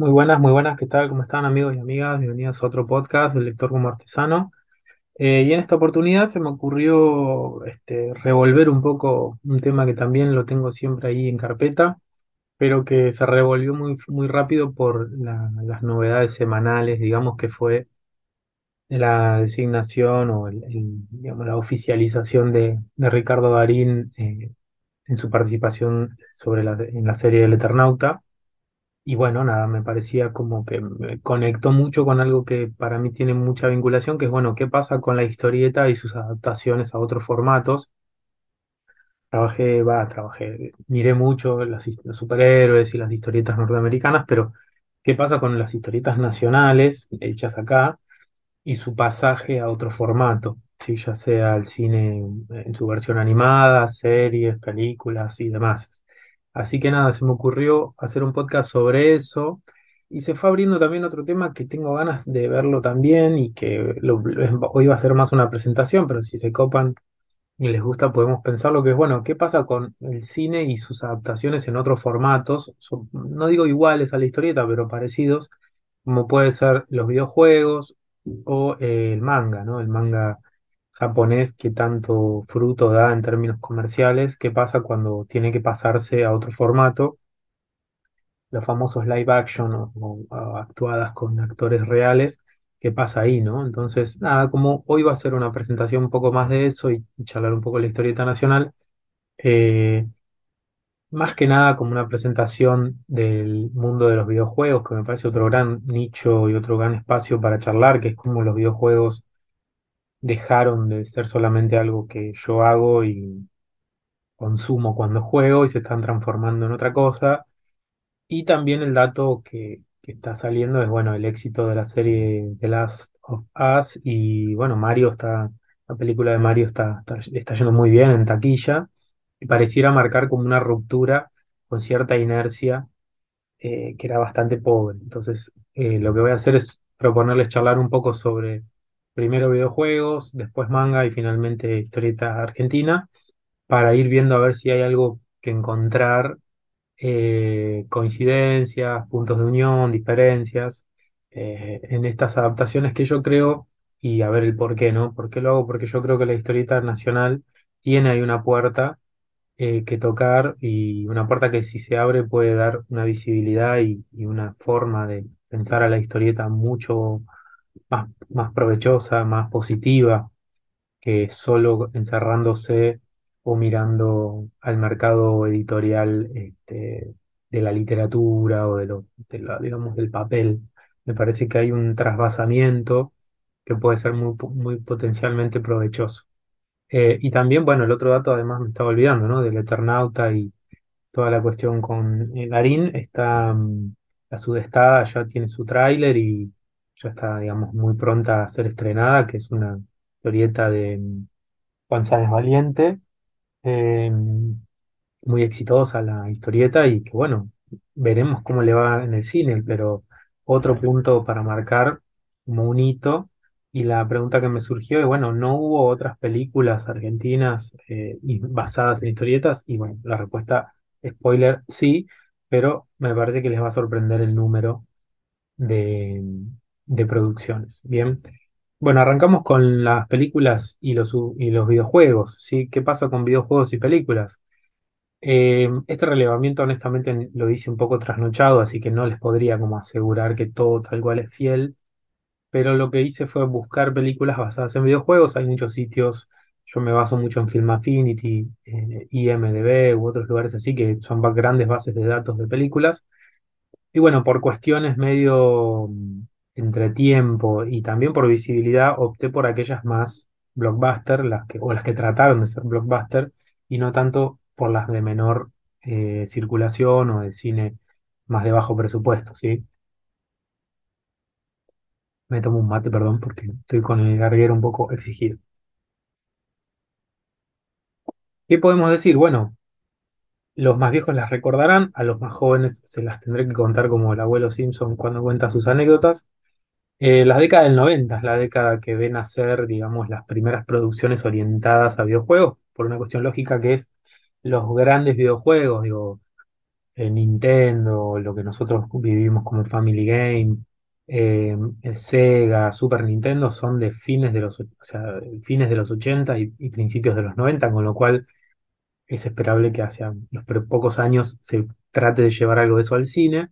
Muy buenas, muy buenas, ¿qué tal? ¿Cómo están amigos y amigas? Bienvenidos a otro podcast, El Lector como Artesano. Eh, y en esta oportunidad se me ocurrió este, revolver un poco un tema que también lo tengo siempre ahí en carpeta, pero que se revolvió muy, muy rápido por la- las novedades semanales, digamos que fue la designación o el- la oficialización de, de Ricardo Darín eh, en su participación sobre la, en la serie del Eternauta. Y bueno, nada, me parecía como que me conectó mucho con algo que para mí tiene mucha vinculación, que es, bueno, ¿qué pasa con la historieta y sus adaptaciones a otros formatos? Trabajé, va, trabajé, miré mucho las los superhéroes y las historietas norteamericanas, pero ¿qué pasa con las historietas nacionales hechas acá y su pasaje a otro formato? Sí, ya sea el cine en su versión animada, series, películas y demás. Así que nada, se me ocurrió hacer un podcast sobre eso y se fue abriendo también otro tema que tengo ganas de verlo también y que hoy va a ser más una presentación, pero si se copan y les gusta podemos pensar lo que es, bueno, ¿qué pasa con el cine y sus adaptaciones en otros formatos? No digo iguales a la historieta, pero parecidos, como puede ser los videojuegos o el manga, ¿no? El manga japonés que tanto fruto da en términos comerciales, ¿qué pasa cuando tiene que pasarse a otro formato? Los famosos live action o, actuadas con actores reales, ¿qué pasa ahí, no? Entonces, nada, como hoy va a ser una presentación un poco más de eso y, y charlar un poco de la historieta nacional, eh, más que nada como una presentación del mundo de los videojuegos, que me parece otro gran nicho y otro gran espacio para charlar, que es como los videojuegos dejaron de ser solamente algo que yo hago y consumo cuando juego y se están transformando en otra cosa. Y también el dato que, que está saliendo es, bueno, el éxito de la serie The Last of Us y, bueno, Mario está, la película de Mario está, está, yendo muy bien en taquilla y pareciera marcar como una ruptura con cierta inercia eh, que era bastante pobre. Entonces, eh, lo que voy a hacer es proponerles charlar un poco sobre primero videojuegos, después manga y finalmente historieta argentina, para ir viendo a ver si hay algo que encontrar, eh, coincidencias, puntos de unión, diferencias, eh, en estas adaptaciones que yo creo, y a ver el por qué, ¿no? ¿Por qué lo hago? Porque yo creo que la historieta nacional tiene ahí una puerta eh, que tocar y una puerta que si se abre puede dar una visibilidad y, y una forma de pensar a la historieta mucho más, más provechosa, más positiva, que solo encerrándose o mirando al mercado editorial este, de la literatura o de lo, digamos, del papel. Me parece que hay un trasvasamiento que puede ser muy, muy potencialmente provechoso. Eh, y también, bueno, el otro dato, además me estaba olvidando, ¿no? Del Eternauta y toda la cuestión con eh, Darín, está mm, la Sudestada, ya tiene su tráiler y ya está, digamos, muy pronta a ser estrenada, que es una historieta de mm, Juan Sáenz Valiente. Eh, muy exitosa la historieta y que bueno, veremos cómo le va en el cine, pero otro punto para marcar como un hito. Y la pregunta que me surgió es, bueno, ¿no hubo otras películas argentinas eh, basadas en historietas? Y bueno, la respuesta, spoiler, sí, pero me parece que les va a sorprender el número de, de producciones. Bien. Bueno, arrancamos con las películas y los, y los videojuegos, ¿sí? ¿Qué pasa con videojuegos y películas? Eh, este relevamiento honestamente lo hice un poco trasnochado, así que no les podría como asegurar que todo tal cual es fiel, pero lo que hice fue buscar películas basadas en videojuegos. Hay muchos sitios, yo me baso mucho en Film Affinity, eh, IMDb u otros lugares así que son grandes bases de datos de películas. Y bueno, por cuestiones medio entre tiempo y también por visibilidad, opté por aquellas más blockbuster, las que, o las que trataron de ser blockbuster, y no tanto por las de menor eh, circulación o de cine más de bajo presupuesto, ¿sí? Me tomo un mate, perdón, porque estoy con el garguero un poco exigido. ¿Qué podemos decir? Bueno, los más viejos las recordarán, a los más jóvenes se las tendré que contar como el abuelo Simpson cuando cuenta sus anécdotas. Eh, la década del 90 es la década que ven nacer, digamos, las primeras producciones orientadas a videojuegos, por una cuestión lógica que es los grandes videojuegos, digo, eh, Nintendo, lo que nosotros vivimos como Family Game, eh, el Sega, Super Nintendo, son de fines de los, o sea, fines de los 80 y, y principios de los 90, con lo cual es esperable que hacia los pocos años se trate de llevar algo de eso al cine.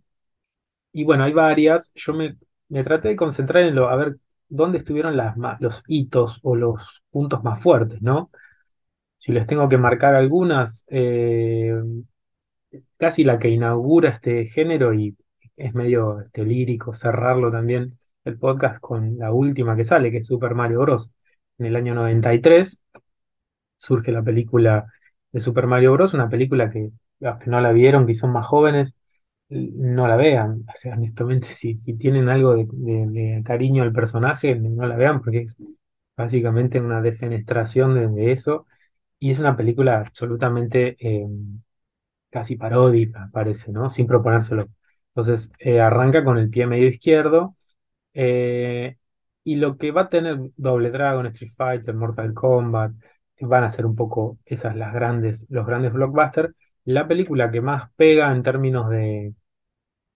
Y bueno, hay varias. Yo me, me traté de concentrar en lo, a ver dónde estuvieron los hitos o los puntos más fuertes, ¿no? Si les tengo que marcar algunas, eh, casi la que inaugura este género y es medio este, lírico cerrarlo también el podcast con la última que sale, que es Super Mario Bros. En el año 93 surge la película de Super Mario Bros., una película que los que no la vieron, que son más jóvenes, no la vean. Sea, honestamente, si, tienen algo de, cariño al personaje, no la vean porque es básicamente una defenestración de, eso. Y es una película absolutamente eh, casi paródica, parece, ¿no? Sin proponérselo. Entonces, eh, arranca con el pie medio izquierdo. eh, y lo que va a tener Double Dragon, Street Fighter, Mortal Kombat, van a ser un poco esas las grandes, los grandes blockbusters. La película que más pega en términos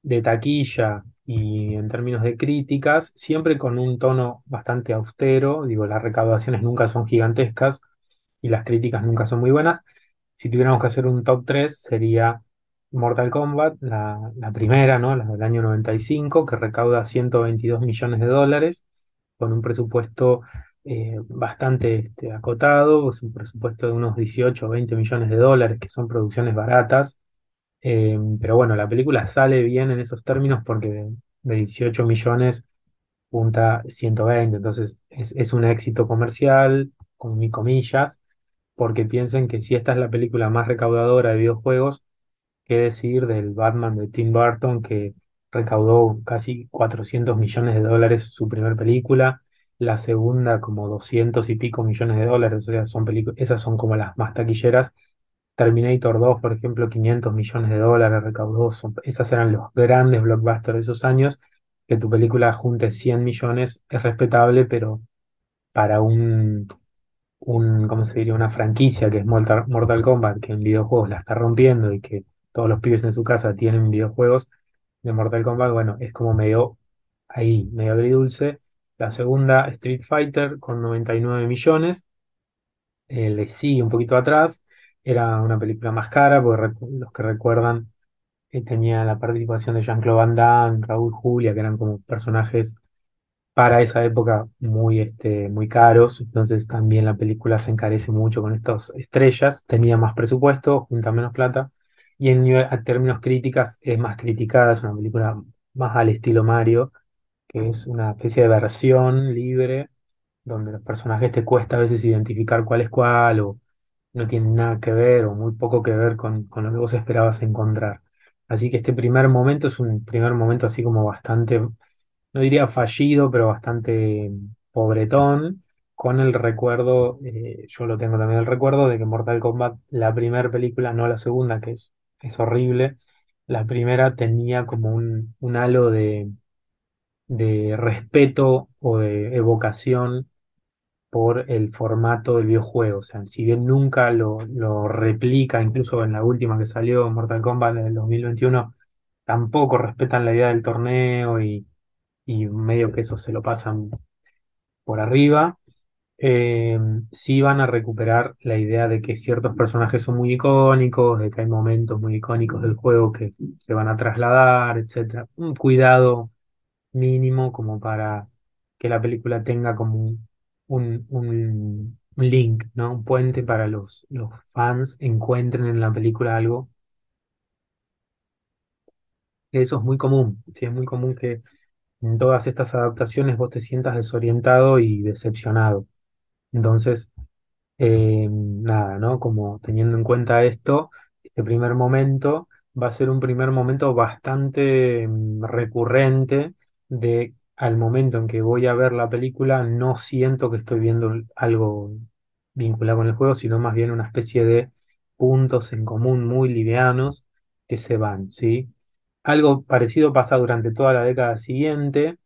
de taquilla y en términos de críticas, siempre con un tono bastante austero. Digo, las recaudaciones nunca son gigantescas y las críticas nunca son muy buenas. Si tuviéramos que hacer un top 3 sería Mortal Kombat, la, la primera, ¿no? La del año 95, que recauda 122 millones de dólares, con un presupuesto eh, bastante este, acotado, es un presupuesto de unos 18 o 20 millones de dólares, que son producciones baratas. Eh, pero bueno, la película sale bien en esos términos porque de, de 18 millones punta 120, entonces es, un éxito comercial, con mi comillas, porque piensen que si esta es la película más recaudadora de videojuegos, qué decir del Batman de Tim Burton que recaudó casi 400 millones de dólares su primera película, la segunda como 200 y pico millones de dólares, o sea, son esas son como las más taquilleras Terminator 2, por ejemplo, 500 millones de dólares recaudó. Son- esas eran los grandes blockbusters de esos años. Que tu película junte 100 millones es respetable, pero para un, un, ¿cómo se diría? Una franquicia que es Mortal, Mortal Kombat, que en videojuegos la está rompiendo y que todos los pibes en su casa tienen videojuegos de Mortal Kombat, bueno, es como medio ahí, medio agridulce. La segunda, Street Fighter, con 99 millones eh, le sigue un poquito atrás. Era una película más cara, porque los que recuerdan tenía la participación de Jean-Claude Van Damme, Raúl Julia, que eran como personajes para esa época muy, este, muy caros. Entonces también la película se encarece mucho con estas estrellas. Tenía más presupuesto, junta menos plata. Y en términos críticas es más criticada, es una película más al estilo Mario, es una especie de versión libre donde los personajes te cuesta a veces identificar cuál es cuál o no tienen nada que ver o muy poco que ver con, con lo que vos esperabas encontrar. Así que este primer momento es un primer momento así como bastante, no diría fallido, pero bastante pobretón, con el recuerdo, eh, yo lo tengo también el recuerdo de que Mortal Kombat, la primera película, no la segunda, que es, es horrible, la primera tenía como un, un halo de, de respeto o de evocación por el formato del videojuego. O sea, si bien nunca lo, lo replica, incluso en la última que salió, Mortal Kombat del 2021, tampoco respetan la idea del torneo y, y medio que eso se lo pasan por arriba. Eh, sí van a recuperar la idea de que ciertos personajes son muy icónicos, de que hay momentos muy icónicos del juego que se van a trasladar, etcétera. Un cuidado mínimo como para que la película tenga como un, un, un- link, ¿no? Un puente para los, los fans encuentren en la película algo. Eso es muy común, sí, es muy común que en todas estas adaptaciones vos te sientas desorientado y decepcionado. Entonces, Eh, nada, ¿no? Como teniendo en cuenta esto, este primer momento va a ser un primer momento bastante mm, recurrente de al momento en que voy a ver la película, no siento que estoy viendo algo vinculado con el juego, sino más bien una especie de puntos en común muy livianos que se van, ¿sí? Algo parecido pasa durante toda la década siguiente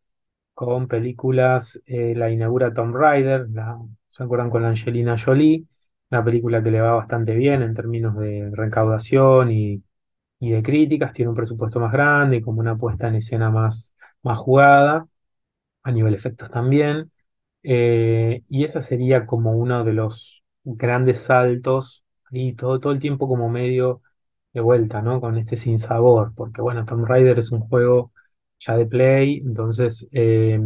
con películas, eh, la inaugura Tomb Raider, la, ¿se acuerdan con Angelina Jolie? Una película que le va bastante bien en términos de recaudación y, y de críticas, tiene un presupuesto más grande y como una puesta en escena más, más jugada, a nivel efectos también. Eh, y esa sería como uno de los grandes saltos y todo, todo el tiempo como medio de vuelta, ¿no? Con este sinsabor, porque bueno, Tomb Raider es un juego ya de Play, entonces eh,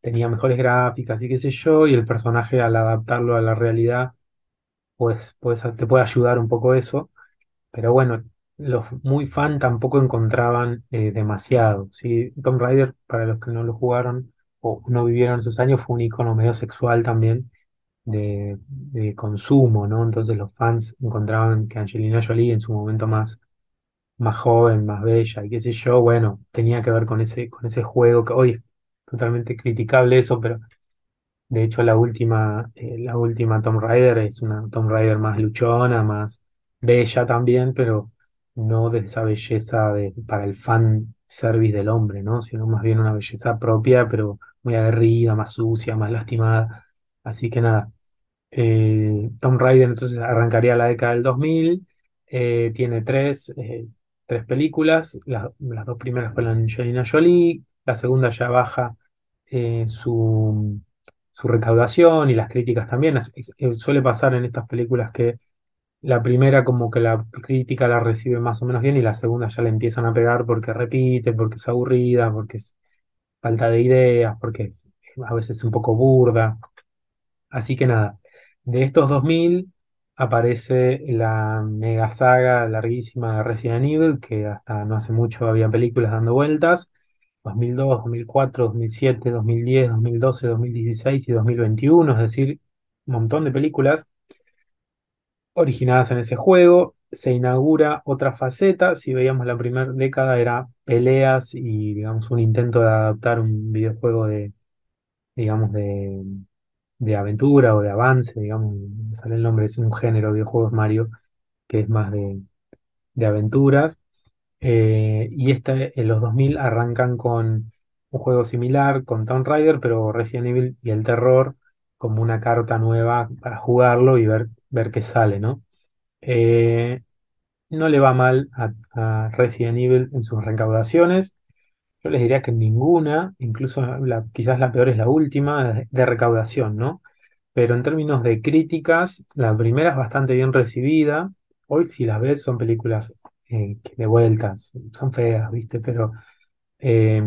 tenía mejores gráficas y qué sé yo, y el personaje al adaptarlo a la realidad, pues, pues te puede ayudar un poco eso, pero bueno, los muy fan tampoco encontraban eh, demasiado, ¿sí? Tomb Raider, para los que no lo jugaron o no vivieron esos años, fue un icono medio sexual también de, consumo, ¿no? Entonces los fans encontraban que Angelina Jolie en su momento más, más joven, más bella y qué sé yo, bueno, tenía que ver con ese, con ese juego que hoy es totalmente criticable eso, pero de hecho la última, eh, la última Tomb Raider es una Tomb Raider más luchona, más bella también, pero no de esa belleza de, para el fan service del hombre, ¿no? Sino más bien una belleza propia, pero muy aguerrida, más sucia, más lastimada. Así que nada, eh, Tomb Raider entonces arrancaría la década del 2000, eh, tiene tres, eh, tres películas, las, dos primeras con Angelina Jolie, la segunda ya baja su, su recaudación y las críticas también. Suele pasar en estas películas que la primera como que la crítica la recibe más o menos bien y la segunda ya le empiezan a pegar porque repite, porque es aburrida, porque es falta de ideas, porque a veces es un poco burda. Así que nada, de estos 2000 aparece la mega saga larguísima de Resident Evil, que hasta no hace mucho había películas dando vueltas, 2002, 2004, 2007, 2010, 2012, 2016 y 2021, es decir, un montón de películas originadas en ese juego. Se inaugura otra faceta, si veíamos la primera década era peleas y digamos un intento de adaptar un videojuego de, digamos, de de aventura o de avance, digamos, sale el nombre, es un género de videojuegos Mario que es más de, de aventuras. Eh, y este, en los 2000 arrancan con un juego similar, con Tomb Raider, pero Resident Evil y el terror como una carta nueva para jugarlo y ver, ver qué sale, ¿no? Eh, no le va mal a, a Resident Evil en sus recaudaciones. Yo les diría que ninguna, incluso la- quizás la peor es la última, de, recaudación, ¿no? Pero en términos de críticas, la primera es bastante bien recibida. Hoy si las ves son películas eh, que de vueltas, son feas, ¿viste? Pero eh,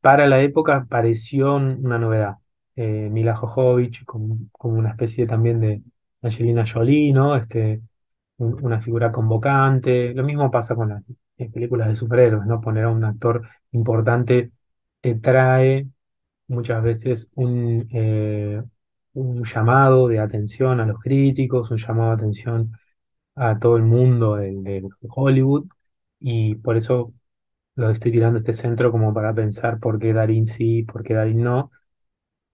para la época pareció una novedad. Eh, Mila Jovovich como, como una especie también de Angelina Jolie, ¿no? Este, un- una figura convocante. Lo mismo pasa con las eh, películas de superhéroes, ¿no? Poner a un actor importante te trae muchas veces un, eh, un llamado de atención a los críticos, un llamado de atención a todo el mundo del, del Hollywood, y por eso lo estoy tirando este centro como para pensar por qué Darín sí, por qué Darín no,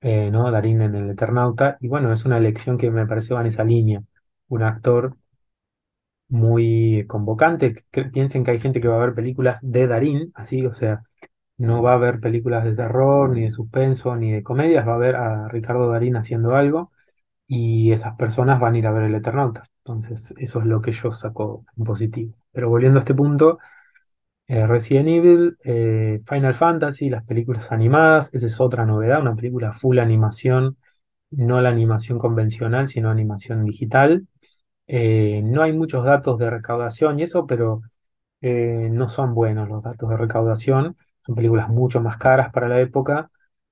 eh, ¿no? Darín en el Eternauta, y bueno, es una elección que me parece va en esa línea, un actor muy convocante, que piensen que hay gente que va a ver películas de Darín, así, o sea, no va a haber películas de terror, ni de suspenso, ni de comedias, va a ver a Ricardo Darín haciendo algo y esas personas van a ir a ver el Eternauta. Entonces, eso es lo que yo saco en positivo. Pero volviendo a este punto, eh, Resident Evil, eh, Final Fantasy, las películas animadas, esa es otra novedad, una película full animación, no la animación convencional, sino animación digital. Eh, no hay muchos datos de recaudación y eso, pero no son buenos los datos de recaudación. Son películas mucho más caras para la época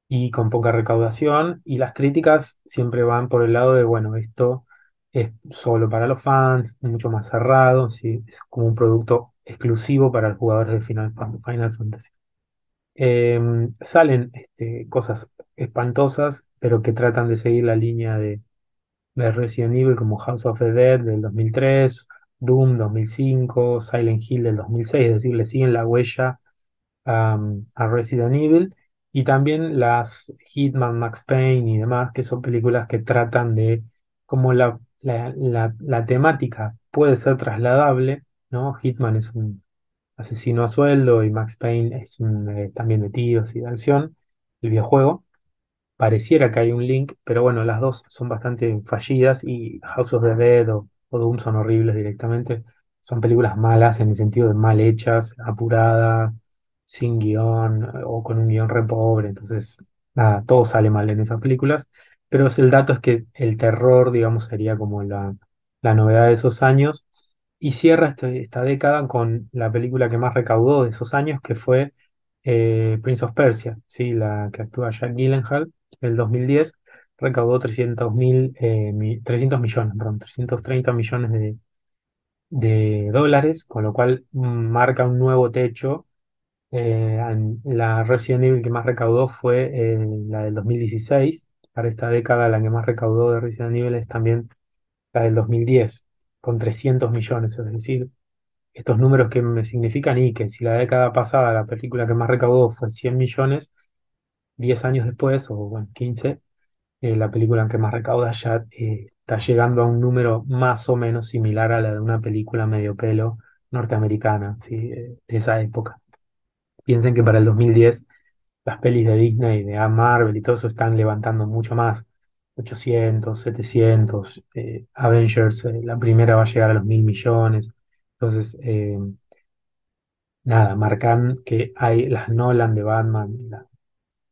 y con poca recaudación. Y las críticas siempre van por el lado de, bueno, esto es solo para los fans, mucho más cerrado. Es como un producto exclusivo para los jugadores de Final, Fan- Final Fantasy. Em, salen este, cosas espantosas, pero que tratan de seguir la línea de de Resident Evil como House of the Dead del 2003, Doom 2005, Silent Hill del 2006, es decir, le siguen la huella a Resident Evil y también las Hitman, Max Payne y demás, que son películas que tratan de cómo la, la- la temática puede ser trasladable, ¿no? Hitman es un asesino a sueldo y Max Payne es un, eh, también de tiros y de acción, el videojuego. Pareciera que hay un link, pero bueno, las dos son bastante fallidas y House of the Dead o, Doom son horribles directamente. son películas malas en el sentido de mal hechas, apuradas, sin guion o con un guion re pobre. Entonces, nada, todo sale mal en esas películas. Pero el dato es que el terror, digamos, sería como la, la novedad de esos años. Y cierra este- esta década con la película que más recaudó de esos años, que fue eh, Prince of Persia, ¿sí? La que actúa Jack Gyllenhaal, del 2010 recaudó 300 mil, eh, mi- 300 millones, perdón, 330 millones de, de dólares, con lo cual marca un nuevo techo. Eh, la Resident Evil que más recaudó fue eh, la del 2016. Para esta década la que más recaudó de Resident Evil es también la del 2010, con 300 millones. Es decir, estos números que me significan y que si la década pasada la película que más recaudó fue 100 millones, 10 años después, o bueno, 15 eh, la película que más recauda ya eh, está llegando a un número más o menos similar a la de una película medio pelo norteamericana, ¿sí? eh, de esa época. Piensen que para el 2010 las pelis de Disney, de Marvel y todo eso están levantando mucho más. 800, 700, eh, Avengers, eh, la primera va a llegar a los mil millones. Entonces, eh, nada, marcan que hay las Nolan de Batman,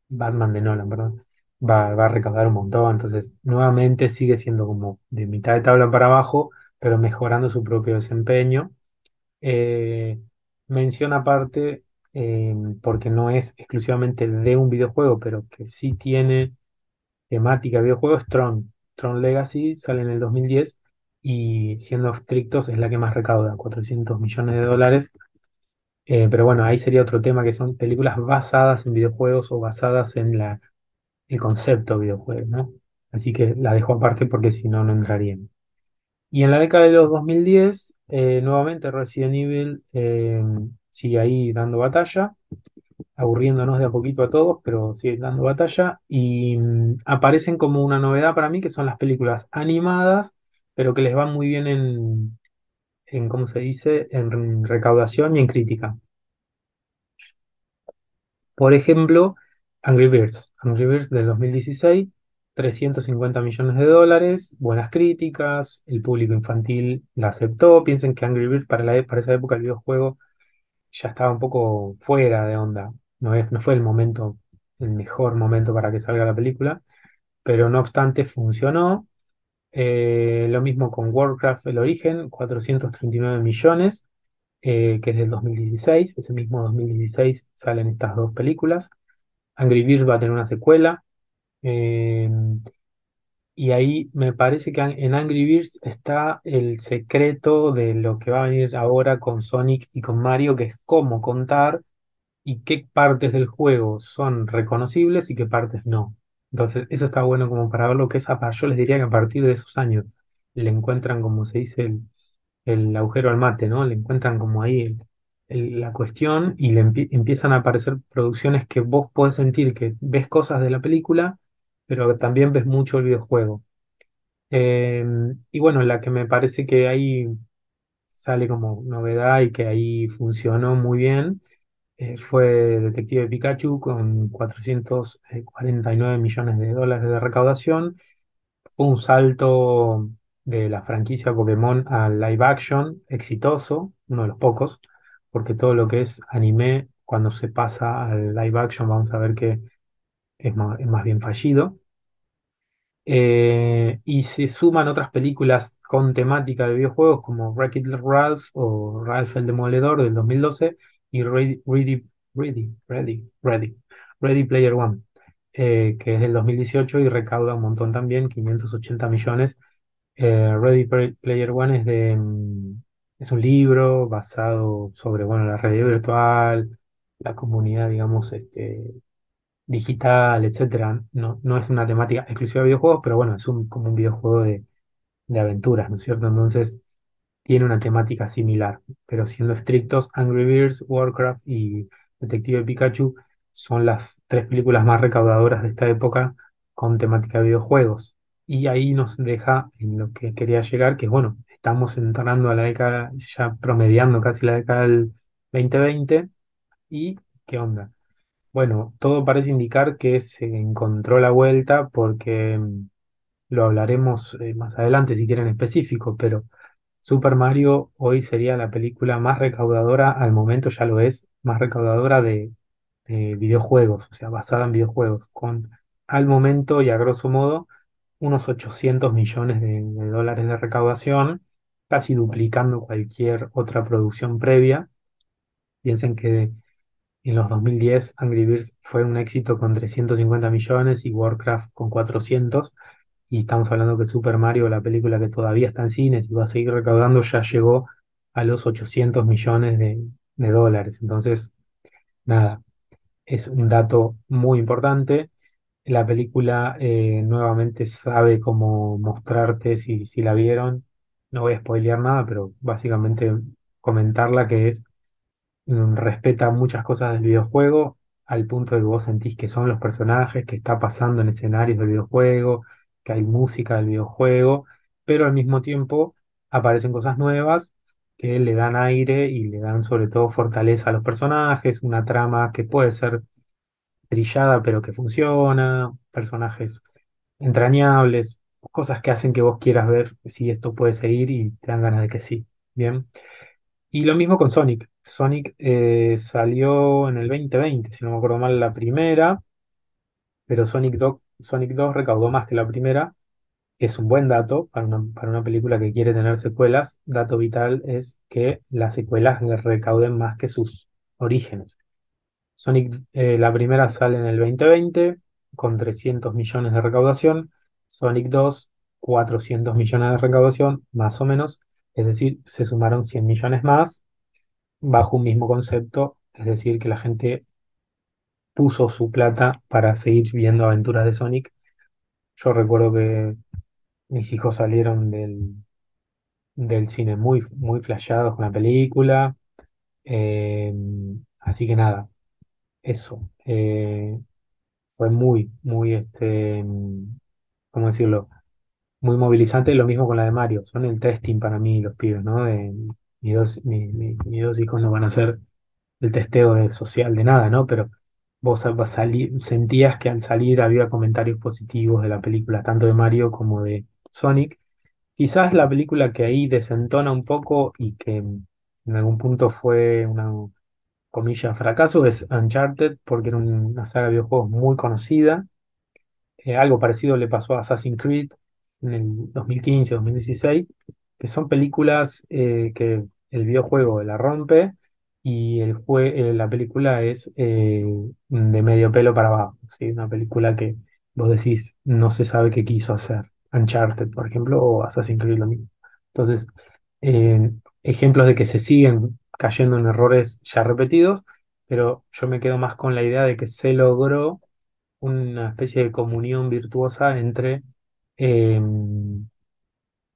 Batman de Nolan, perdón, va, va a recaudar un montón. Entonces, nuevamente sigue siendo como de mitad de tabla para abajo, pero mejorando su propio desempeño. Mención aparte, porque no es exclusivamente de un videojuego, pero que sí tiene temática de videojuego, es Tron. Tron Legacy sale en el 2010 y siendo estrictos es la que más recauda, 400 millones de dólares. Eh, pero bueno, ahí sería otro tema que son películas basadas en videojuegos o basadas en la el concepto videojuego, ¿no? Así que la dejo aparte porque si no, no entraría. Y en la década de los 2010, eh, nuevamente Resident Evil eh, sigue ahí dando batalla, aburriéndonos de a poquito a todos, pero sigue dando batalla. Y mm, aparecen como una novedad para mí, que son las películas animadas, pero que les van muy bien en, en ¿cómo se dice?, en recaudación y en crítica. Por ejemplo, Angry Birds. Angry Birds del 2016, 350 millones de dólares, buenas críticas, el público infantil la aceptó. Piensen que Angry Birds para, la, e- para esa época el videojuego ya estaba un poco fuera de onda. No, fue el momento, el mejor momento para que salga la película, pero no obstante funcionó. Eh, lo mismo con Warcraft El Origen, 439 millones, eh, que es del 2016. Ese mismo 2016 salen estas dos películas. Angry Birds va a tener una secuela. eh, y ahí me parece que en Angry Birds está el secreto de lo que va a venir ahora con Sonic y con Mario, que es cómo contar y qué partes del juego son reconocibles y qué partes no. Entonces, eso está bueno como para ver lo que es. Yo les diría que a partir de esos años le encuentran, como se dice, el, el agujero al mate, ¿no? Le encuentran como ahí la cuestión y le empie- empiezan a aparecer producciones que vos podés sentir que ves cosas de la película, pero también ves mucho el videojuego. Eh, y bueno, la que me parece que ahí sale como novedad y que ahí funcionó muy bien eh, fue Detective Pikachu con 449 millones de dólares de recaudación un salto de la franquicia Pokémon al live action exitoso, uno de los pocos, porque todo lo que es anime, cuando se pasa al live action, vamos a ver que es más, es más bien fallido. Eh, y se suman otras películas con temática de videojuegos como Wreck-It Ralph o Ralph el Demoledor del 2012 y Ready, Ready, Ready, Ready, Ready, Ready Player One, eh, que es del 2018 y recauda un montón también, 580 millones. Eh, Ready Play- Player One es de, mm, es un libro basado sobre, bueno, la realidad virtual, la comunidad, digamos, este, digital, etcétera. No, no es una temática exclusiva de videojuegos, pero bueno, es un, como un videojuego de, de aventuras, ¿no es cierto? Entonces tiene una temática similar, pero siendo estrictos, Angry Birds, Warcraft y Detective Pikachu son las tres películas más recaudadoras de esta época con temática de videojuegos. Y ahí nos deja en lo que quería llegar, que bueno, estamos entrando a la década, ya promediando casi la década del 2020, y ¿qué onda? Bueno, todo parece indicar que se encontró la vuelta porque mm, lo hablaremos eh, más adelante si quieren específico, pero Super Mario hoy sería la película más recaudadora, al momento ya lo es, más recaudadora de, de videojuegos, o sea, basada en videojuegos, con al momento y a grosso modo unos 800 millones de dólares de recaudación, casi duplicando cualquier otra producción previa. Piensen que en los 2010 Angry Birds fue un éxito con 350 millones y Warcraft con 400. Y estamos hablando que Super Mario, la película que todavía está en cines y va a seguir recaudando, ya llegó a los 800 millones de, dólares. Entonces, nada, es un dato muy importante. La película eh, nuevamente sabe cómo mostrarte, si, si la vieron, no voy a spoilear nada, pero básicamente comentarla que es mm, respeta muchas cosas del videojuego al punto de que vos sentís que son los personajes, que está pasando en escenarios del videojuego, que hay música del videojuego, pero al mismo tiempo aparecen cosas nuevas que le dan aire y le dan sobre todo fortaleza a los personajes, una trama que puede ser trillada pero que funciona, personajes entrañables, cosas que hacen que vos quieras ver si esto puede seguir y te dan ganas de que sí. Bien. Y lo mismo con Sonic. Sonic eh, salió en el 2020, si no me acuerdo mal, la primera, pero Sonic 2, Sonic 2 recaudó más que la primera. Es un buen dato para una, para una película que quiere tener secuelas. Dato vital es que las secuelas le recauden más que sus orígenes. Sonic, eh, la primera sale en el 2020 con 300 millones de recaudación. Sonic 2, 400 millones de recaudación, más o menos. Es decir, se sumaron 100 millones más bajo un mismo concepto. Es decir, que la gente puso su plata para seguir viendo aventuras de Sonic. Yo recuerdo que mis hijos salieron del, del cine muy, muy con la película. Eh, así que nada, eso. eh, fue muy, muy, este, mm, ¿cómo decirlo? Muy movilizante. Lo mismo con la de Mario. Son el testing para mí los pibes, ¿no? De, mis dos, mi- mi- mis dos hijos no van a hacer el testeo social de nada, ¿no? Pero vos vas a salir, sentías que al salir había comentarios positivos de la película, tanto de Mario como de Sonic. Quizás la película que ahí desentona un poco y que en algún punto fue una comillas, fracaso es Uncharted, porque era una saga de videojuegos muy conocida. Eh, algo parecido le pasó a Assassin's Creed en el 2015-2016, que son películas eh, que el videojuego la rompe y el jue- eh, la película es eh, de medio pelo para abajo. ¿sí? Una película que vos decís no se sabe qué quiso hacer. Uncharted, por ejemplo, o Assassin's Creed lo mismo. Entonces, ejemplos de que se siguen cayendo en errores ya repetidos, pero yo me quedo más con la idea de que se logró una especie de comunión virtuosa entre eh,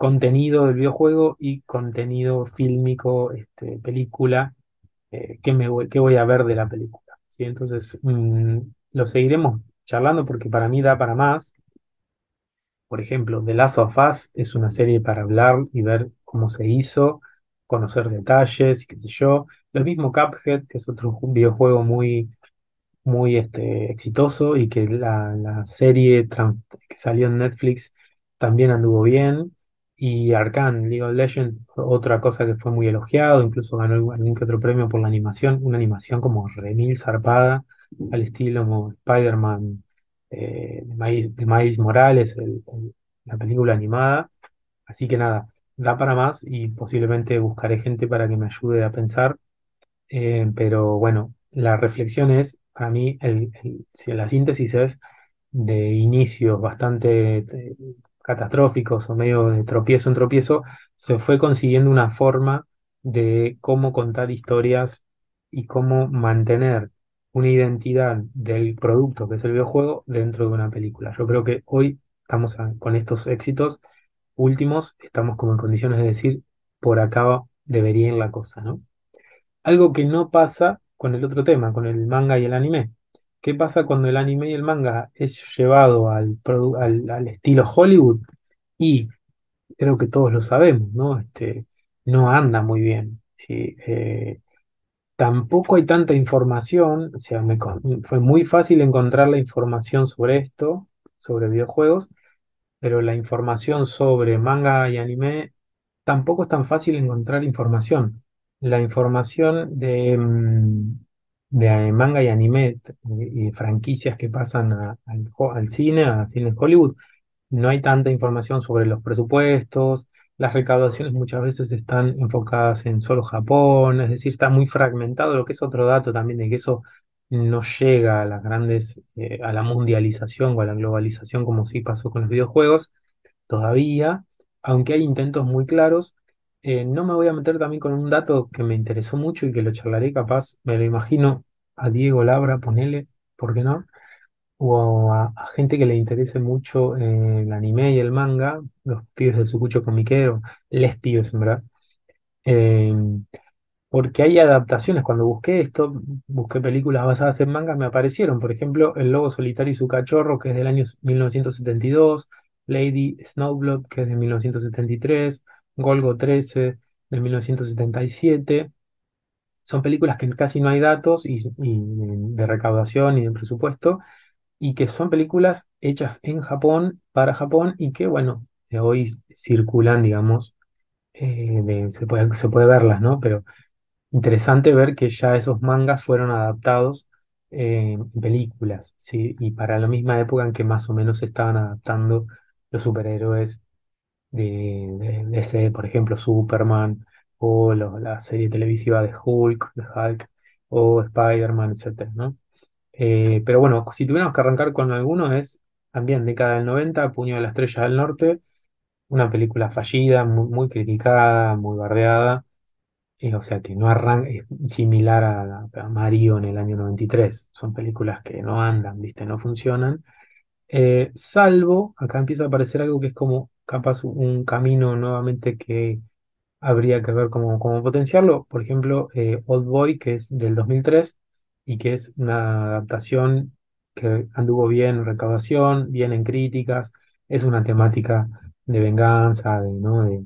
contenido del videojuego y contenido fílmico, este, película, eh, ¿qué me voy, qué voy a ver de la película? ¿sí? Entonces, mm, lo seguiremos charlando porque para mí da para más. Por ejemplo, The Last of Us es una serie para hablar y ver cómo se hizo, conocer detalles, qué sé yo. Lo mismo Cuphead, que es otro ju- videojuego muy, muy este, exitoso y que la, la serie que salió en Netflix también anduvo bien. Y Arcane, League of Legends, otra cosa que fue muy elogiado, incluso ganó algún que otro premio por la animación, una animación como remil zarpada, al estilo como Spider-Man eh, de Miles, de Miles Morales, la película animada. Así que nada, da para más y posiblemente buscaré gente para que me ayude a pensar eh, pero bueno, la reflexión es, para mí, el, la síntesis es de inicios bastante eh, catastróficos o medio de tropiezo en tropiezo, se fue consiguiendo una forma de cómo contar historias y cómo mantener una identidad del producto que es el videojuego dentro de una película. Yo creo que hoy estamos con estos éxitos últimos, estamos como en condiciones de decir, por acá debería ir la cosa, ¿no? Algo que no pasa con el otro tema, con el manga y el anime. ¿Qué pasa cuando el anime y el manga es llevado al, estilo Hollywood? Y creo que todos lo sabemos, ¿no? Este, no anda muy bien. ¿sí? Eh, tampoco hay tanta información, o sea, fue muy fácil encontrar la información sobre esto, sobre videojuegos, pero la información sobre manga y anime tampoco es tan fácil encontrar información. La información de, mm, de manga y anime y franquicias que pasan a- al, cine, al cine Hollywood, no hay tanta información sobre los presupuestos, las recaudaciones muchas veces están enfocadas en solo Japón, es decir, está muy fragmentado, lo que es otro dato también de que eso no llega a las grandes, eh, a la mundialización o a la globalización como sí pasó con los videojuegos todavía, aunque hay intentos muy claros. Eh, no me voy a meter también con un dato que me interesó mucho y que lo charlaré capaz, me lo imagino a Diego Labra, ponele, ¿por qué no? o a, gente que le interese mucho eh, el anime y el manga, los pibes del Sucucho Comiquero, les pibes en verdad, eh, porque hay adaptaciones. Cuando busqué esto, busqué películas basadas en manga, me aparecieron, por ejemplo, El Lobo Solitario y su Cachorro, que es del año 1972, Lady Snowblood, que es de 1973, Golgo 13, de 1977. Son películas que casi no hay datos y, de recaudación y de presupuesto, y que son películas hechas en Japón, para Japón, y que, bueno, hoy circulan, digamos, eh, se puede, se puede verlas, ¿no? Pero interesante ver que ya esos mangas fueron adaptados eh, en películas. Y para la misma época en que más o menos se estaban adaptando los superhéroes de, de, por ejemplo, Superman, o la serie televisiva de Hulk, de Hulk, o Spider-Man, etcétera, ¿no? Eh, pero bueno, si tuviéramos que arrancar con alguno, es también década del 90, Puño de la Estrella del Norte, una película fallida, muy, criticada, muy bardeada, eh, o sea que no arranca, es similar a, a Mario en el año 93, son películas que no andan, ¿viste? No funcionan, Eh, salvo, acá empieza a aparecer algo que es como capaz un camino nuevamente que habría que ver cómo, cómo potenciarlo. Por ejemplo, eh, Old Boy, que es del 2003 y que es una adaptación que anduvo bien en recaudación, bien en críticas, es una temática de venganza, de, ¿no? de,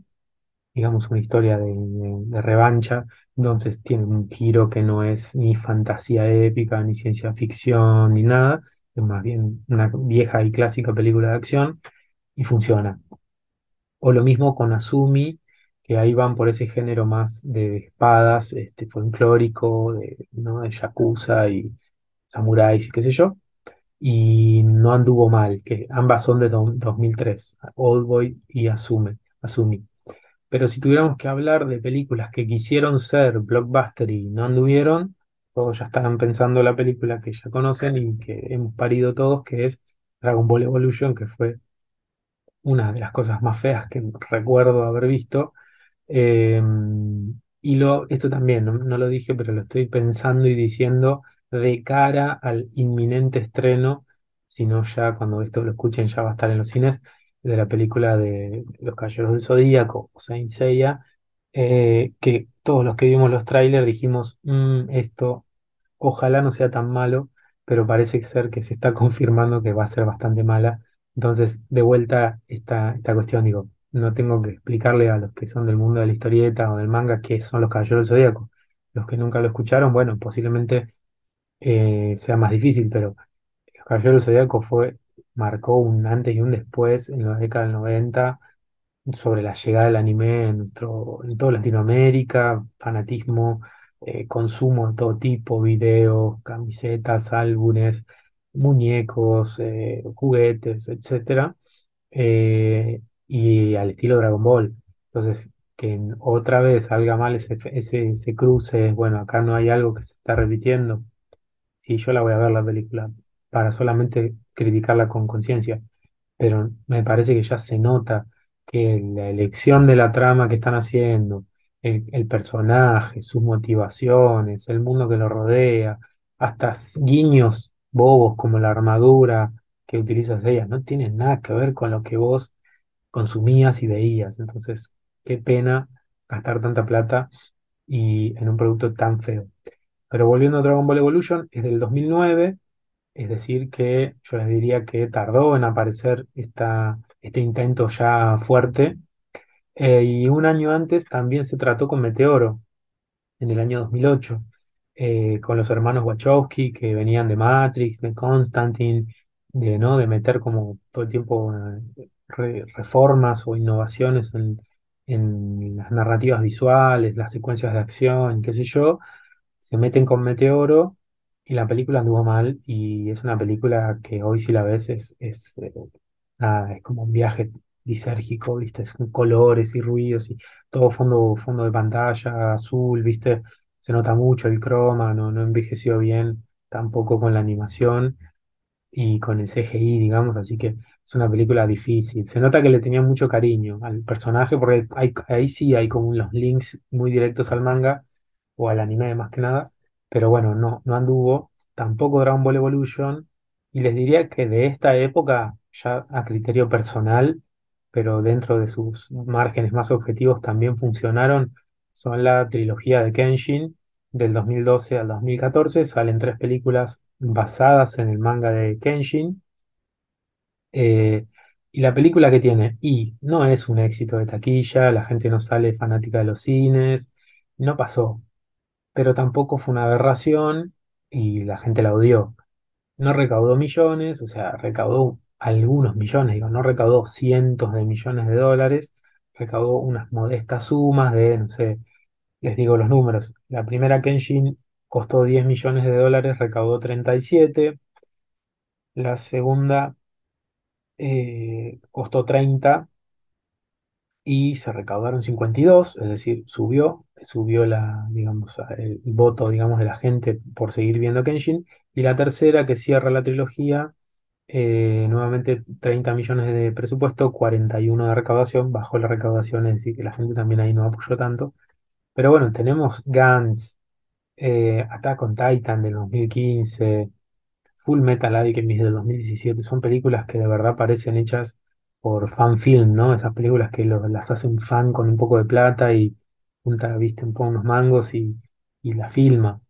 digamos, una historia de, revancha, entonces tiene un giro que no es ni fantasía épica, ni ciencia ficción, ni nada, es más bien una vieja y clásica película de acción y funciona. O lo mismo con Azumi, que ahí van por ese género más de espadas, este, folclórico, de, ¿no? de yakuza y samuráis y qué sé yo. Y no anduvo mal, que ambas son de do- 2003, Oldboy y Azumi. Pero si tuviéramos que hablar de películas que quisieron ser blockbuster y no anduvieron, todos ya estarán pensando la película que ya conocen y que hemos parido todos, que es Dragon Ball Evolution, que fue una de las cosas más feas que recuerdo haber visto. Eh, y lo, esto también, no, lo dije, pero lo estoy pensando y diciendo de cara al inminente estreno, si no ya cuando esto lo escuchen ya va a estar en los cines, de la película de Los Caballeros del Zodíaco, o Saint Seiya, eh, que todos los que vimos los trailers dijimos, "Mm, esto ojalá no sea tan malo, pero parece ser que se está confirmando que va a ser bastante mala. Entonces, de vuelta esta, esta cuestión, digo, no tengo que explicarle a los que son del mundo de la historieta o del manga qué son los Caballeros del Zodíaco. Los que nunca lo escucharon, bueno, posiblemente eh, sea más difícil, pero los Caballeros del Zodíaco fue, marcó un antes y un después en la década del 90 sobre la llegada del anime en, nuestro, en toda Latinoamérica, fanatismo, eh, consumo de todo tipo, videos, camisetas, álbumes, muñecos, eh, juguetes, etcétera, eh, y al estilo Dragon Ball. Entonces, que otra vez salga mal ese, ese, cruce, bueno, acá no hay algo que se está repitiendo. Sí, yo la voy a ver la película para solamente criticarla con conciencia pero me parece que ya se nota que la elección de la trama que están haciendo, el, el personaje, sus motivaciones, el mundo que lo rodea, hasta guiños bobos como la armadura que utilizas ella, no tienen nada que ver con lo que vos consumías y veías. Entonces, qué pena gastar tanta plata y en un producto tan feo. Pero volviendo a Dragon Ball Evolution, es del 2009 es decir, que yo les diría que tardó en aparecer esta, este intento ya fuerte. Eh, y un año antes también se trató con Meteoro, en el año 2008, eh, con los hermanos Wachowski que venían de Matrix, de Constantine, de, ¿no? de meter como todo el tiempo eh, re- reformas o innovaciones en, en las narrativas visuales, las secuencias de acción, qué sé yo, se meten con Meteoro y la película anduvo mal y es una película que hoy si la ves es, es, eh, es como un viaje disérgico, ¿viste? Es con colores y ruidos y todo fondo, fondo de pantalla azul, ¿viste? Se nota mucho el croma, no, no envejeció bien tampoco con la animación y con el CGI, digamos, así que es una película difícil. Se nota que le tenía mucho cariño al personaje, porque ahí sí hay como unos links muy directos al manga o al anime más que nada, pero bueno, no, no anduvo, tampoco Dragon Ball Evolution, y les diría que de esta época, ya a criterio personal, pero dentro de sus márgenes más objetivos también funcionaron, son la trilogía de Kenshin del 2012 al 2014, salen tres películas basadas en el manga de Kenshin. eh, y la película que tiene, y no es un éxito de taquilla, la gente no sale fanática de los cines, no pasó, pero tampoco fue una aberración y la gente la odió. No recaudó millones, o sea, recaudó algunos millones, digo, no recaudó cientos de millones de dólares, recaudó unas modestas sumas de, no sé, les digo los números. La primera Kenshin costó 10 millones de dólares, recaudó 37. La segunda eh, costó 30 y se recaudaron 52, es decir, subió, subió la, digamos, el voto, digamos, de la gente por seguir viendo Kenshin. Y la tercera, que cierra la trilogía, eh, nuevamente 30 millones de presupuesto, 41 de recaudación, bajó la recaudación, es decir, que la gente también ahí no apoyó tanto. Pero bueno, tenemos Guns, eh, Attack on Titan del 2015, Full Metal Alchemist del 2017, son películas que de verdad parecen hechas por fan film, ¿no? Esas películas que lo- las hace un fan con un poco de plata y junta, viste, un poco unos mangos y, y la filma.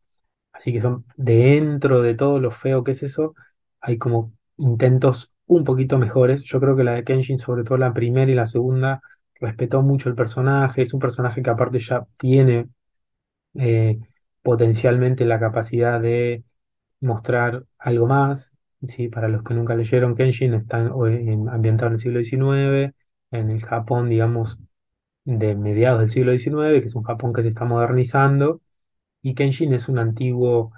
Así que son dentro de todo lo feo que es eso, hay como intentos un poquito mejores. Yo creo que la de Kenshin, sobre todo la primera y la segunda, respetó mucho el personaje. Es un personaje que aparte ya tiene eh, potencialmente la capacidad de mostrar algo más. ¿sí? Para los que nunca leyeron, Kenshin está ambientado en el siglo XIX, en el Japón, digamos, de mediados del siglo XIX, que es un Japón que se está modernizando y Kenshin es un antiguo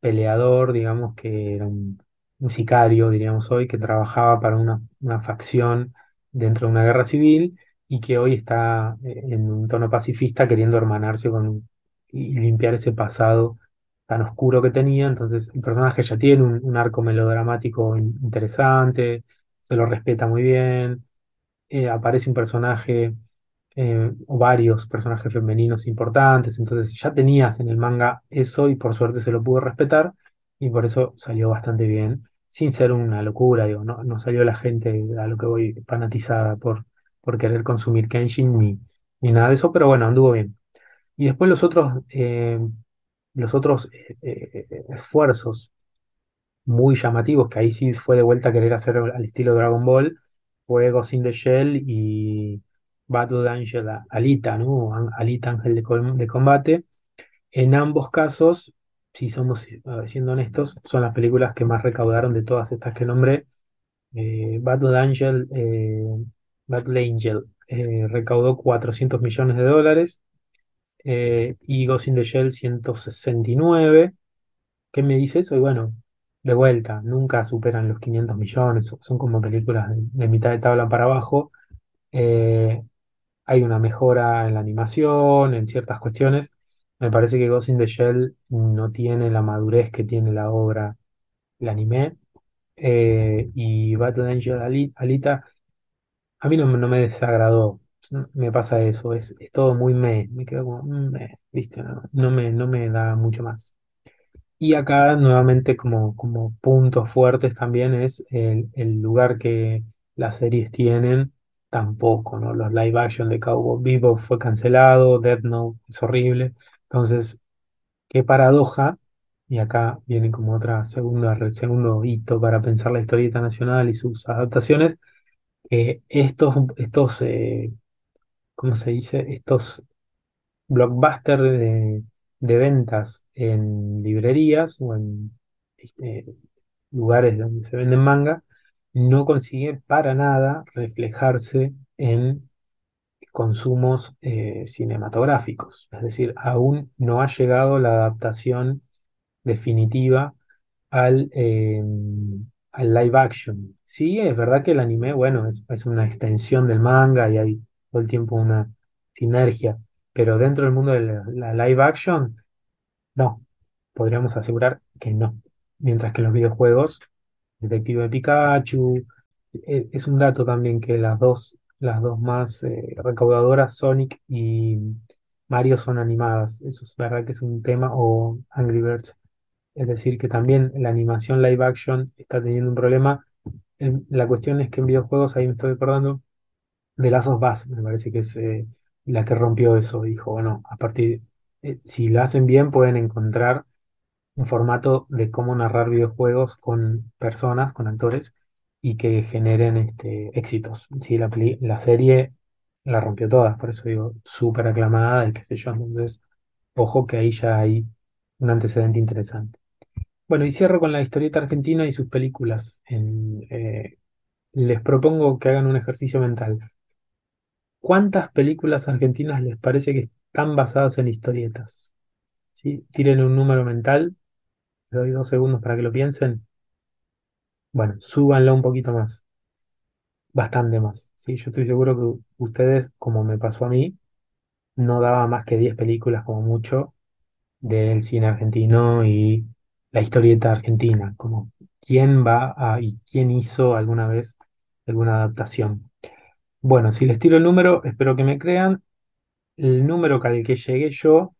peleador, digamos, que era un, un sicario, diríamos hoy, que trabajaba para una, una facción dentro de una guerra civil y que hoy está eh, en un tono pacifista queriendo hermanarse con y limpiar ese pasado tan oscuro que tenía. Entonces, el personaje ya tiene un, arco melodramático in- interesante, se lo respeta muy bien. eh, aparece un personaje eh, o varios personajes femeninos importantes, entonces ya tenías en el manga eso y por suerte se lo pudo respetar y por eso salió bastante bien, sin ser una locura, digo, no, no salió la gente a lo que voy fanatizada por, por querer consumir Kenshin ni, ni nada de eso, pero bueno, anduvo bien. Y después los otros, eh, los otros eh, eh, esfuerzos muy llamativos, que ahí sí fue de vuelta a querer hacer al estilo Dragon Ball, fue Ghost in the Shell y Battle Angel Alita, ¿no? Alita Ángel de, de Combate. En ambos casos, si somos siendo honestos, son las películas que más recaudaron de todas estas que nombré. Eh, Battle Angel, eh, Angel eh, recaudó 400 millones de dólares eh, y Ghost in the Shell 169. ¿Qué me dice eso? Y bueno, de vuelta, nunca superan los 500 millones, son como películas de, mitad de tabla para abajo. Hay una mejora en la animación, en ciertas cuestiones. Me parece que Ghost in the Shell no tiene la madurez que tiene la obra, el anime. Eh, y Battle Angel Ali- Alita, a mí no, no me desagradó. Me pasa eso, es, es todo muy me, me quedo como, mm, meh, ¿viste? No, no me, no me da mucho más. Y acá nuevamente como, como puntos fuertes también es el, el lugar que las series tienen, tampoco, ¿no? Los live action de Cowboy Bebop fue cancelado, Death Note es horrible. Entonces, qué paradoja, y acá viene como otra segunda, segundo hito para pensar la historieta nacional y sus adaptaciones, estos, estos eh, ¿cómo se dice? Estos blockbuster de, de ventas en librerías o en este, lugares donde se venden manga, no consigue para nada reflejarse en consumos eh, cinematográficos. Es decir, aún no ha llegado la adaptación definitiva al, eh, al live action. Sí, es verdad que el anime, bueno, es, es una extensión del manga y hay todo el tiempo una sinergia, pero dentro del mundo de la, live action, no, podríamos asegurar que no. Mientras que los videojuegos, Detective Pikachu, eh, es un dato también que las dos, las dos más eh, recaudadoras, Sonic y Mario, son animadas. Eso es verdad que es un tema, o Angry Birds. Es decir, que también la animación live action está teniendo un problema. La cuestión es que en videojuegos, ahí me estoy acordando, de of Us, me parece que es eh, la que rompió eso. Dijo, bueno, a partir, eh, si lo hacen bien, pueden encontrar un formato de cómo narrar videojuegos con personas, con actores, y que generen este, éxitos. Sí, la, serie la rompió toda, por eso digo, súper aclamada y qué sé yo. Entonces, ojo que ahí ya hay un antecedente interesante. Bueno, y cierro con la historieta argentina y sus películas. En, eh, les propongo que hagan un ejercicio mental. ¿Cuántas películas argentinas les parece que están basadas en historietas? ¿Sí? Tiren un número mental, les doy dos segundos para que lo piensen. Bueno, súbanlo un poquito más, bastante más. ¿sí? Yo estoy seguro que ustedes, como me pasó a mí, no daba más que 10 películas como mucho del cine argentino y la historieta argentina, como quién va y quién hizo alguna vez alguna adaptación. Bueno, si les tiro el número, espero que me crean. El número al que llegué yo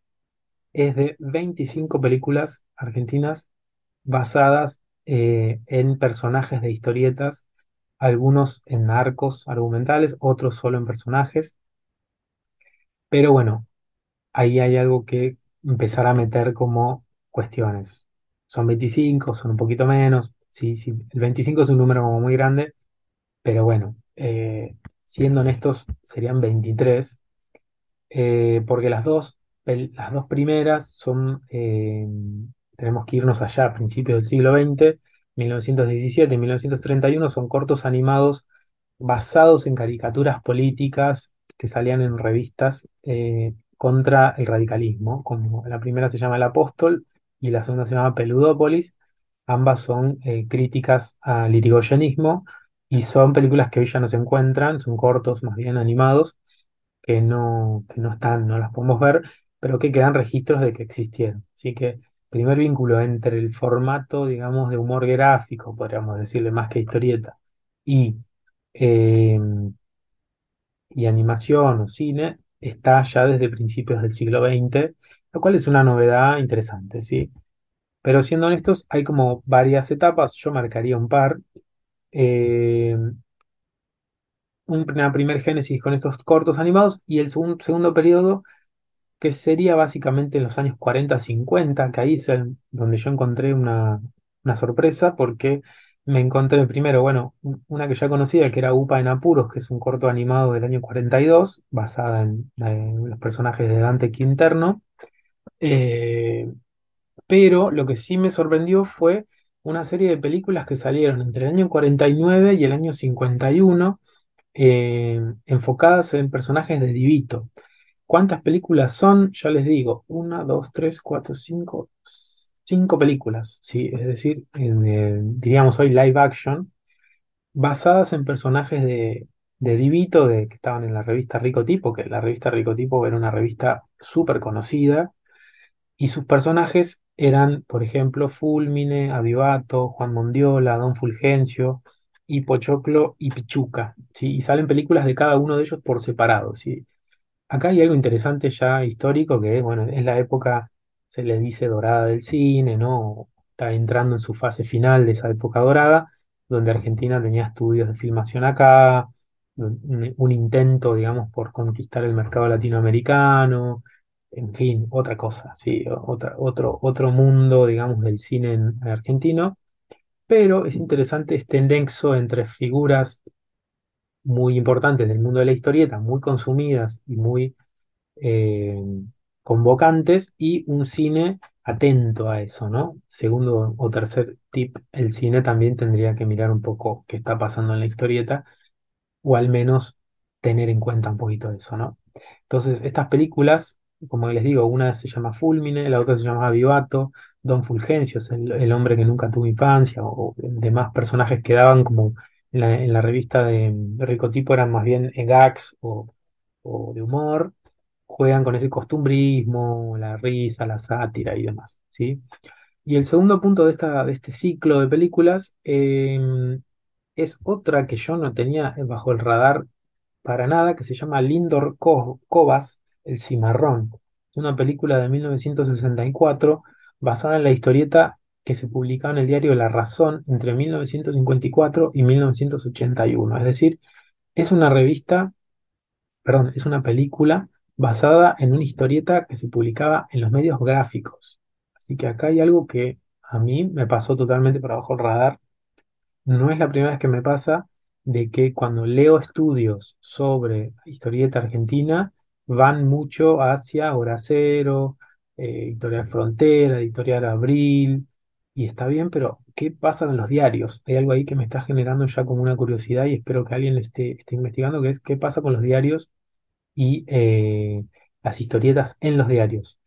es de 25 películas argentinas basadas eh, en personajes de historietas, algunos en arcos argumentales, otros solo en personajes. Pero bueno, ahí hay algo que empezar a meter como cuestiones. Son 25, son un poquito menos. Sí, sí, el 25 es un número como muy grande, pero bueno, eh, siendo honestos, serían 23 eh, porque las dos, las dos primeras son, tenemos que irnos allá, a principios del siglo XX, 1917 y 1931, son cortos animados basados en caricaturas políticas que salían en revistas eh, contra el radicalismo, como la primera se llama El Apóstol y la segunda se llama Peludópolis. Ambas son eh, críticas al irigoyenismo y son películas que hoy ya no se encuentran, son cortos más bien animados que no, que no están, no las podemos ver, pero que quedan registros de que existieron. Así que primer vínculo entre el formato, digamos, de humor gráfico, podríamos decirle más que historieta, y, eh, y animación o cine, está ya desde principios del siglo XX, lo cual es una novedad interesante, ¿sí? Pero siendo honestos, hay como varias etapas, yo marcaría un par. Eh, una primer génesis con estos cortos animados y el segun- segundo periodo que sería básicamente en los años 40, 50, que ahí es donde yo encontré una, una sorpresa, porque me encontré primero, bueno, una que ya conocía, que era Upa en Apuros, que es un corto animado del año 42, basada en, en los personajes de Dante Quinterno, eh, pero lo que sí me sorprendió fue una serie de películas que salieron entre el año 49 y el año 51, eh, enfocadas en personajes de Divito. ¿Cuántas películas son? Ya les digo, una, dos, tres, cuatro, cinco, cinco películas, ¿sí? Es decir, en, eh, diríamos hoy live action, basadas en personajes de, de Divito, de, que estaban en la revista Rico Tipo, que la revista Rico Tipo era una revista súper conocida, y sus personajes eran, por ejemplo, Fulmine, Avivato, Juan Mondiola, Don Fulgencio, y Pochoclo y Pichuca, ¿sí? Y salen películas de cada uno de ellos por separado, ¿sí? Acá hay algo interesante ya histórico que, bueno, es la época, se le dice dorada del cine, ¿no? Está entrando en su fase final de esa época dorada, donde Argentina tenía estudios de filmación acá, un, intento, digamos, por conquistar el mercado latinoamericano, en fin, otra cosa, sí, otra, otro, otro mundo, digamos, del cine en- argentino. Pero es interesante este nexo entre figuras muy importantes del mundo de la historieta, muy consumidas y muy eh, convocantes y un cine atento a eso, ¿no? Segundo o tercer tip, el cine también tendría que mirar un poco qué está pasando en la historieta, o al menos tener en cuenta un poquito eso, ¿no? Entonces, estas películas, como les digo, una se llama Fulmine, la otra se llama Vivato, Don Fulgencio el, hombre que nunca tuvo infancia, o, demás personajes que daban como en la revista de, Ricotipo eran más bien gags o, de humor, juegan con ese costumbrismo, la risa, la sátira y demás, ¿sí? Y el segundo punto de, esta, de este ciclo de películas em, es otra que yo no tenía bajo el radar para nada, que se llama Lindor Co- Covas, El Cimarrón. Una película de 1964 basada en la historieta que se publicaba en el diario La Razón entre 1954 y 1981. Es decir, es una revista, perdón, es una película basada en una historieta que se publicaba en los medios gráficos. Así que acá hay algo que a mí me pasó totalmente por abajo el radar no es la primera vez que me pasa de que cuando leo estudios sobre historieta argentina van mucho hacia Hora Cero, eh, Editorial Frontera, Editorial Abril, y está bien, pero ¿qué pasa con los diarios? Hay algo ahí que me está generando ya como una curiosidad y espero que alguien lo esté, esté investigando, que es qué pasa con los diarios y eh, las historietas en los diarios.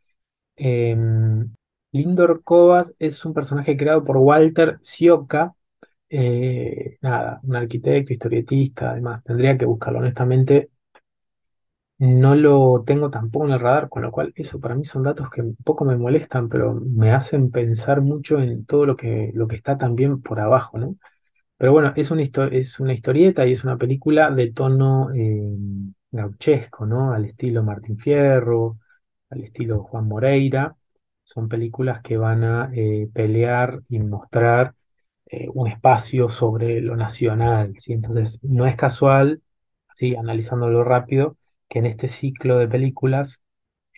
Em, Lindor Covas es un personaje creado por Walter Sioca, eh, nada, un arquitecto, historietista, además, tendría que buscarlo. Honestamente, no lo tengo tampoco en el radar, con lo cual eso para mí son datos que un poco me molestan, pero me hacen pensar mucho en todo lo que, lo que está también por abajo, ¿no? Pero bueno, es una, es una historieta y es una película de tono eh, gauchesco, ¿no? Al estilo Martín Fierro, al estilo Juan Moreira. Son películas que van a eh, pelear y mostrar eh, un espacio sobre lo nacional, ¿sí? Entonces, no es casual, ¿sí? Analizándolo rápido, que en este ciclo de películas,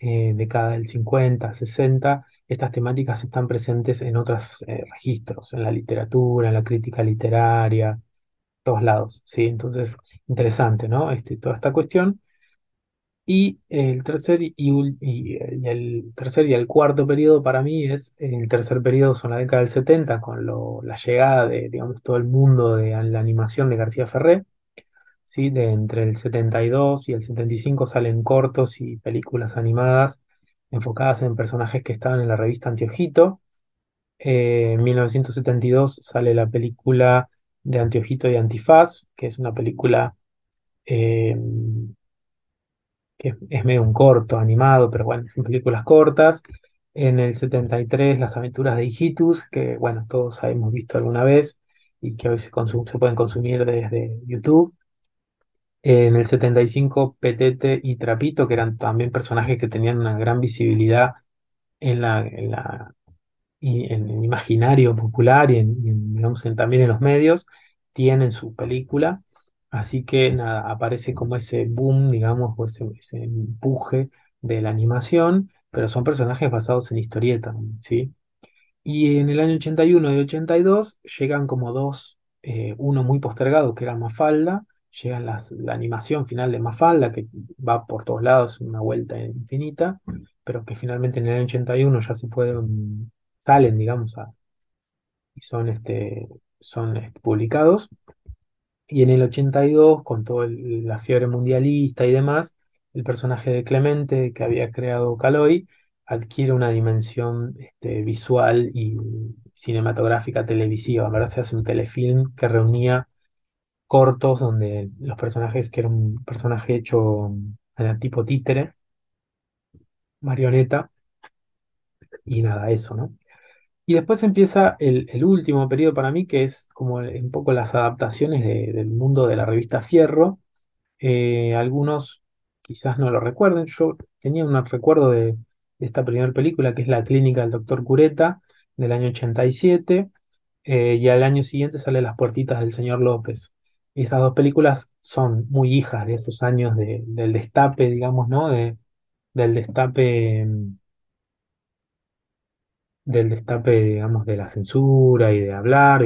eh, década del 50, 60, estas temáticas están presentes en otros eh, registros, en la literatura, en la crítica literaria, todos lados, ¿sí? Entonces, interesante, ¿no? Este, toda esta cuestión. Y el tercer y, el tercer y el cuarto periodo para mí es, el tercer periodo son la década del 70 con lo- la llegada de, digamos, todo el mundo de la animación de García Ferré, ¿sí? De entre el 72 y el 75 salen cortos y películas animadas enfocadas en personajes que estaban en la revista Antiojito. Eh, en 1972 sale la película de Antiojito y Antifaz, que es una película eh, que es, medio un corto animado, pero bueno, son películas cortas. En el 73, Las aventuras de Hijitus, que bueno, todos hemos visto alguna vez y que hoy se pueden consumir desde YouTube. En el 75, Petete y Trapito, que eran también personajes que tenían una gran visibilidad en la, en la, en el imaginario popular y, en, también en los medios, tienen su película. Así que nada, aparece como ese boom, digamos, o ese, ese empuje de la animación, pero son personajes basados en historietas, ¿sí? Y en el año 81 y 82 llegan como dos, eh, uno muy postergado que era Mafalda, llegan las, la animación final de Mafalda que va por todos lados, una vuelta infinita, pero que finalmente en el año 81 ya se pueden, salen, digamos, a- y son, este, son este, publicados. Y en el 82, con toda la fiebre mundialista y demás, el personaje de Clemente que había creado Caloi adquiere una dimensión este, visual y cinematográfica televisiva. Verdad se hace un telefilm que reunía cortos donde los personajes, que era un personaje hecho tipo títere, marioneta, y nada, eso, ¿no? Y después empieza el, último periodo para mí, que es como un poco las adaptaciones de- del mundo de la revista Fierro Eh, algunos quizás no lo recuerden. Yo tenía un recuerdo de, de esta primera película, que es La Clínica del Doctor Cureta, del año 87, eh, y al año siguiente sale Las Puertitas del Señor López. Y estas dos películas son muy hijas de esos años de- del destape, digamos, ¿no? De, del destape, mm, del destape, digamos, de la censura y de hablar,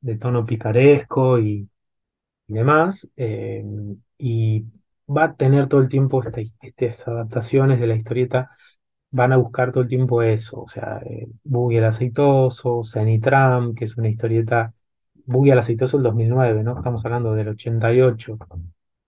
de tono picaresco y y demás, eh, y va a tener todo el tiempo esta- estas adaptaciones de la historieta, van a buscar todo el tiempo eso, o sea, eh, Buggy el Aceitoso, Cenitram, que es una historieta, Buggy el Aceitoso el 2009, ¿no? Estamos hablando del 88,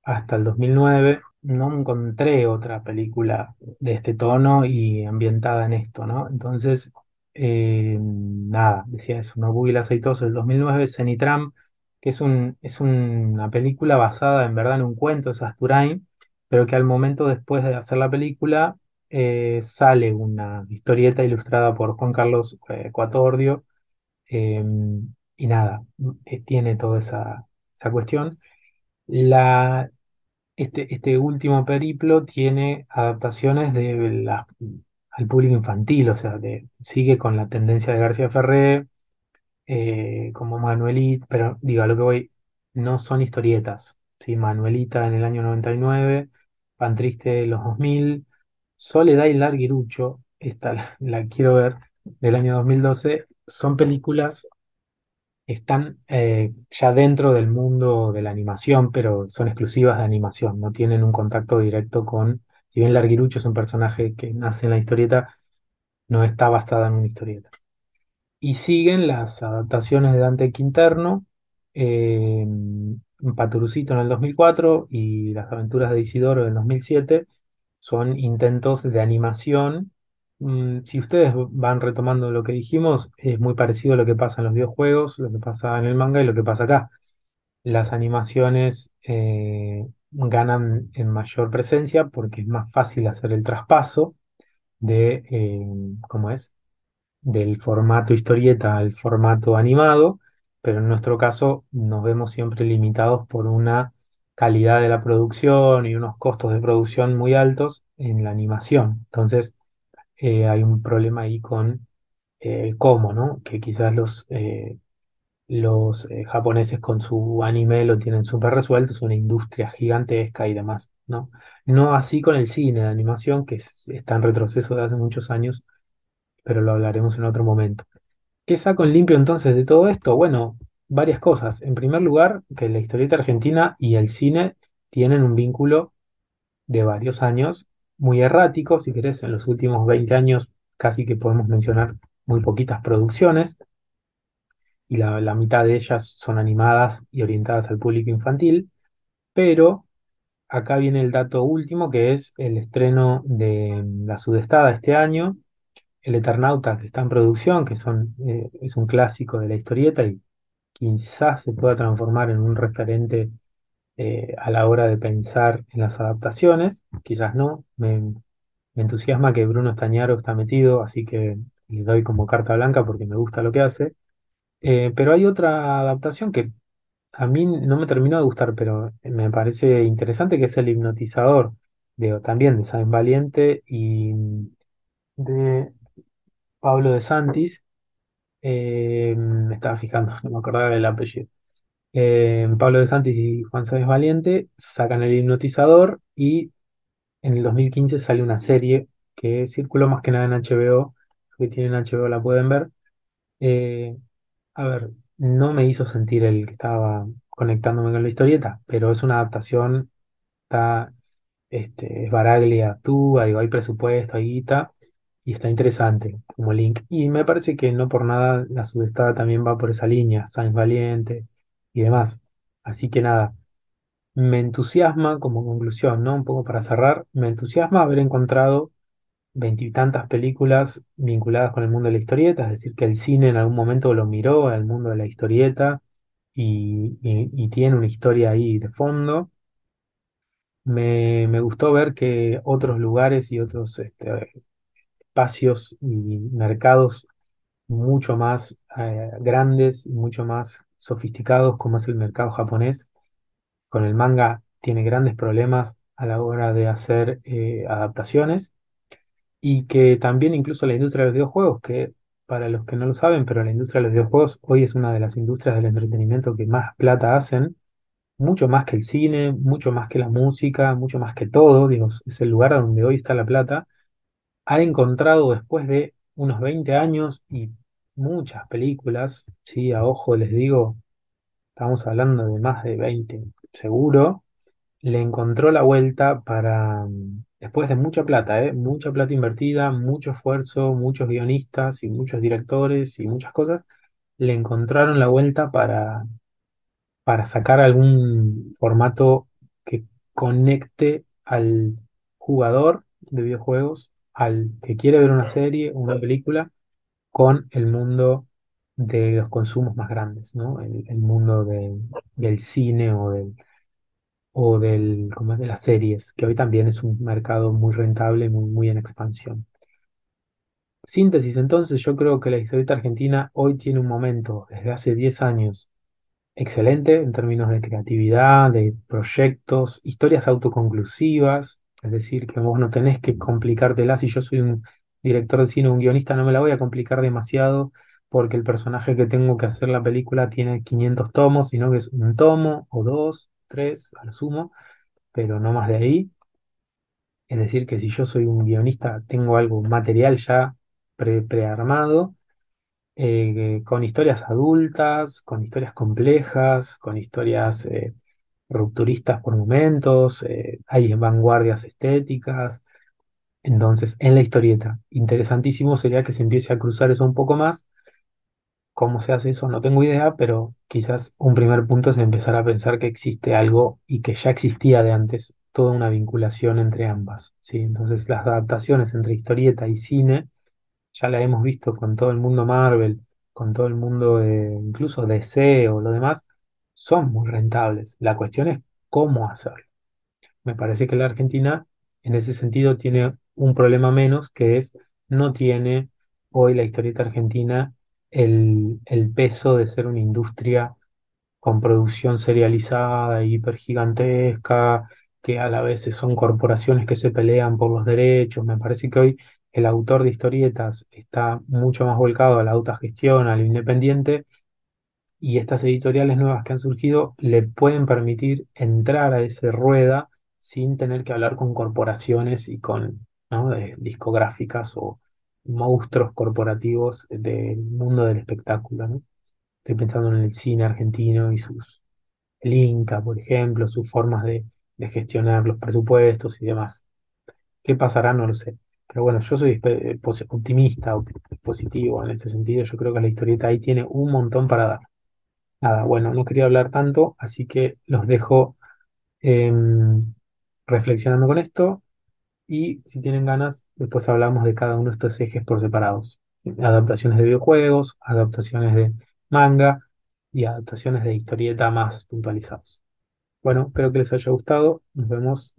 hasta el 2009 no encontré otra película de este tono y ambientada en esto, ¿no? Entonces, eh, nada, decía eso, No Boogie el Aceitoso del 2009, Cenitram, que es, un, es una película basada en verdad en un cuento de Sasturain, pero que al momento después de hacer la película eh, sale una historieta ilustrada por Juan Carlos eh, Cuatordio, eh, y nada, eh, tiene toda esa, esa cuestión. La, este, este último periplo tiene adaptaciones de al público infantil, o sea, de- sigue con la tendencia de García Ferré, eh, como Manuelita, pero digo, a lo que voy, no son historietas, ¿sí? Manuelita en el año 99, Pan Triste los 2000, Soledad y Larguirucho, esta la quiero ver, del año 2012, son películas están eh, ya dentro del mundo de la animación, pero son exclusivas de animación, no tienen un contacto directo con, si bien Larguirucho es un personaje que nace en la historieta, no está basada en una historieta. Y siguen las adaptaciones de Dante Quinterno, eh, Paturucito en el 2004 y Las aventuras de Isidoro en el 2007, son intentos de animación. Mm, si ustedes van retomando lo que dijimos, es muy parecido a lo que pasa en los videojuegos, lo que pasa en el manga y lo que pasa acá. Las animaciones eh, ganan en mayor presencia porque es más fácil hacer el traspaso de, eh, ¿cómo es? del formato historieta al formato animado, pero en nuestro caso nos vemos siempre limitados por una calidad de la producción y unos costos de producción muy altos en la animación. Entonces, eh, hay un problema ahí con eh, el cómo, ¿no? Que quizás los, eh, los japoneses con su anime lo tienen súper resuelto, es una industria gigantesca y demás, ¿no? No así con el cine de animación, que es- está en retroceso de hace muchos años, pero lo hablaremos en otro momento. ¿Qué saco en limpio entonces de todo esto? Bueno, varias cosas. En primer lugar, que la historieta argentina y el cine tienen un vínculo de varios años, muy errático, si querés, en los últimos 20 años casi que podemos mencionar muy poquitas producciones, y la, mitad de ellas son animadas y orientadas al público infantil, pero acá viene el dato último, que es el estreno de La Sudestada este año, El Eternauta, que está en producción, que son, eh, es un clásico de la historieta y quizás se pueda transformar en un referente eh, a la hora de pensar en las adaptaciones, quizás no. Me, entusiasma que Bruno Estañaro está metido, así que le doy como carta blanca porque me gusta lo que hace. Eh, pero hay otra adaptación que a mí no me terminó de gustar, pero me parece interesante, que es El Hipnotizador, de, también de Sáenz Valiente y de Pablo de Santis. Eh, me estaba fijando, no me acordaba del apellido. Eh, Pablo de Santis y Juan Sáenz Valiente sacan El Hipnotizador y en el 2015 sale una serie que circuló más que nada en HBO, que tienen HBO la pueden ver. Eh, a ver, no me hizo sentir el que estaba conectándome con la historieta, pero es una adaptación, está, este, es Baraglia actúa, digo, hay presupuesto, hay guita, y está interesante como link. Y me parece que no por nada la Sudestada también va por esa línea, Sáenz Valiente y demás. Así que nada, me entusiasma como conclusión, ¿no? Un poco para cerrar, me entusiasma haber encontrado veintitantas películas vinculadas con el mundo de la historieta, es decir, que el cine en algún momento lo miró al mundo de la historieta y, y- tiene una historia ahí de fondo. Me, me gustó ver que otros lugares y otros este, espacios y mercados mucho más eh, grandes y mucho más sofisticados, como es el mercado japonés, con el manga tiene grandes problemas a la hora de hacer eh, adaptaciones. Y que también incluso la industria de los videojuegos, que para los que no lo saben, pero la industria de los videojuegos hoy es una de las industrias del entretenimiento que más plata hacen, mucho más que el cine, mucho más que la música, mucho más que todo, digo, es el lugar donde hoy está la plata, ha encontrado después de unos 20 años y muchas películas, sí, a ojo les digo, estamos hablando de más de 20 seguro, le encontró la vuelta para, mm, después de mucha plata, ¿eh? Mucha plata invertida, mucho esfuerzo, muchos guionistas y muchos directores y muchas cosas, le encontraron la vuelta para, para sacar algún formato que conecte al jugador de videojuegos, al que quiere ver una serie una película, con el mundo de los consumos más grandes, ¿no? El, mundo de- del cine o del, o del, ¿cómo es? de las series, que hoy también es un mercado muy rentable, muy, en expansión. Síntesis, entonces, yo creo que la historieta argentina hoy tiene un momento, desde hace 10 años, excelente en términos de creatividad, de proyectos, historias autoconclusivas, es decir, que vos no tenés que complicártela. Si yo soy un director de cine, un guionista, no me la voy a complicar demasiado porque el personaje que tengo que hacer la película tiene 500 tomos, sino que es un tomo o dos, tres, a lo sumo, pero no más de ahí. Es decir, que si yo soy un guionista, tengo algo material ya pre- prearmado eh, con historias adultas, con historias complejas, con historias eh, rupturistas por momentos, eh, hay vanguardias estéticas. Entonces, en la historieta, interesantísimo sería que se empiece a cruzar eso un poco más. ¿Cómo se hace eso? No tengo idea, pero quizás un primer punto es empezar a pensar que existe algo y que ya existía de antes, toda una vinculación entre ambas, ¿sí? Entonces, las adaptaciones entre historieta y cine ya la hemos visto con todo el mundo Marvel, con todo el mundo incluso DC o lo demás, son muy rentables. La cuestión es cómo hacerlo. Me parece que la Argentina en ese sentido tiene un problema menos, que es no tiene hoy la historieta argentina el, el peso de ser una industria con producción serializada, hipergigantesca, que a la vez son corporaciones que se pelean por los derechos. Me parece que hoy el autor de historietas está mucho más volcado a la autogestión, al independiente, y estas editoriales nuevas que han surgido le pueden permitir entrar a esa rueda sin tener que hablar con corporaciones y con, discográficas o monstruos corporativos del mundo del espectáculo. Estoy pensando en el cine argentino y sus, el Inca, por ejemplo, sus formas de, gestionar los presupuestos y demás. ¿Qué pasará? No lo sé. Pero bueno, yo soy optimista, op- positivo en este sentido. Yo creo que la historieta ahí tiene un montón para dar. Nada, bueno, no quería hablar tanto, así que los dejo em, reflexionando con esto y si tienen ganas, después hablamos de cada uno de estos ejes por separados. Adaptaciones de videojuegos, adaptaciones de manga y adaptaciones de historieta más puntualizados. Bueno, espero que les haya gustado. Nos vemos.